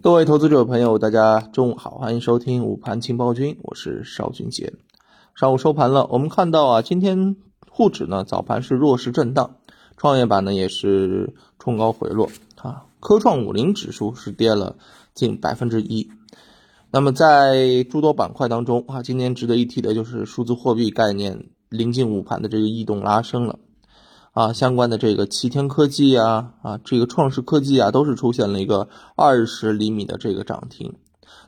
各位投资者朋友，大家中午好，欢迎收听午盘情报君，我是邵俊杰。上午收盘了，我们看到啊，今天沪指呢早盘是弱势震荡，创业板呢也是冲高回落啊，科创五零指数是跌了近百分之一。那么在诸多板块当中啊，今天值得一提的就是数字货币概念临近午盘的这个异动拉升了。啊，相关的这个齐天科技啊，啊，这个创世科技啊，都是出现了一个二十厘米的这个涨停。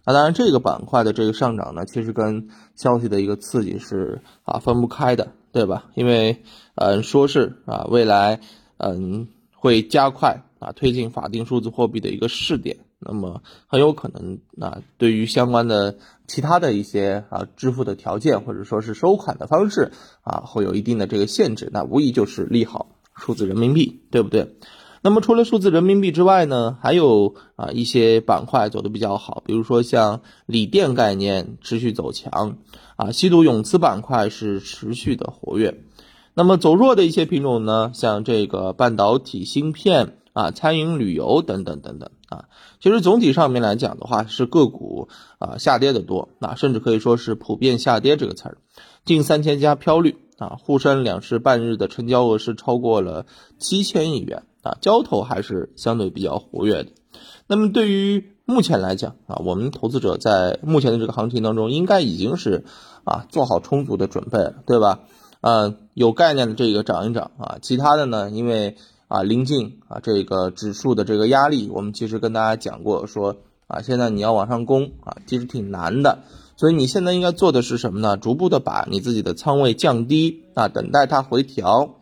那当然，这个板块的这个上涨呢，其实跟消息的一个刺激是啊分不开的，对吧？因为嗯，说是啊，未来嗯会加快啊推进法定数字货币的一个试点。那么很有可能啊，对于相关的其他的一些啊支付的条件或者说是收款的方式啊，会有一定的这个限制。那无疑就是利好数字人民币，对不对？那么除了数字人民币之外呢，还有啊一些板块走的比较好，比如说像锂电概念持续走强啊，稀土永磁板块是持续的活跃。那么走弱的一些品种呢，像这个半导体芯片。啊，餐饮、旅游等等等等啊，其实总体上面来讲的话，是个股啊下跌的多，那甚至可以说是普遍下跌这个词儿。近三千家飘绿啊，沪深两市半日的成交额是超过了七千亿元啊，交投还是相对比较活跃的。那么对于目前来讲啊，我们投资者在目前的这个行情当中，应该已经是啊做好充足的准备了，对吧？嗯，有概念的这个涨一涨啊，其他的呢，因为。啊，临近啊，这个指数的这个压力，我们其实跟大家讲过，说啊，现在你要往上攻啊，其实挺难的。所以你现在应该做的是什么呢？逐步的把你自己的仓位降低啊，等待它回调，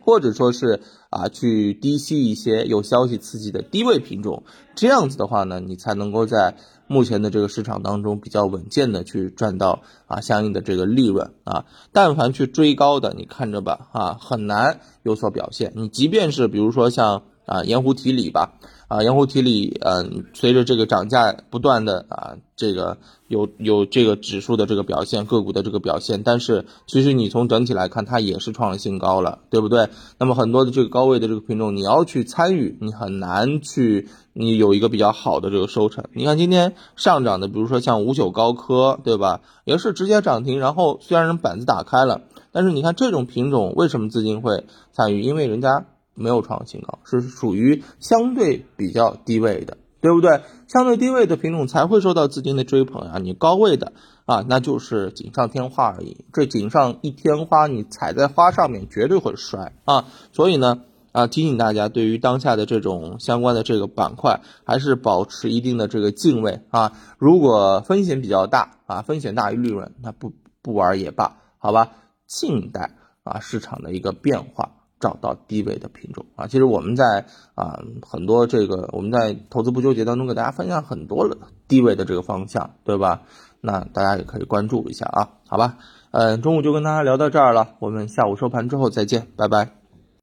或者说是啊，去低吸一些有消息刺激的低位品种。这样子的话呢，你才能够在。目前的这个市场当中，比较稳健的去赚到啊相应的这个利润啊，但凡去追高的，你看着吧啊，很难有所表现。你即便是比如说像啊盐湖提锂吧。啊，盐湖提锂，嗯，随着这个涨价不断的啊，这个有有这个指数的这个表现，个股的这个表现，但是其实你从整体来看，它也是创了新高了，对不对？那么很多的这个高位的这个品种，你要去参与，你很难去，你有一个比较好的这个收成。你看今天上涨的，比如说像五九高科，对吧？也是直接涨停，然后虽然人板子打开了，但是你看这种品种为什么资金会参与？因为人家。没有创新高，是属于相对比较低位的，对不对？相对低位的品种才会受到资金的追捧啊！你高位的啊，那就是锦上添花而已。这锦上一添花，你踩在花上面绝对会摔啊！所以呢，啊，提醒大家，对于当下的这种相关的这个板块，还是保持一定的这个敬畏啊。如果风险比较大啊，风险大于利润，那不不玩也罢，好吧？静待啊市场的一个变化。找到低位的品种啊，其实我们在啊很多这个我们在投资不纠结当中给大家分享很多了低位的这个方向，对吧？那大家也可以关注一下啊，好吧？嗯，中午就跟大家聊到这儿了，我们下午收盘之后再见，拜拜。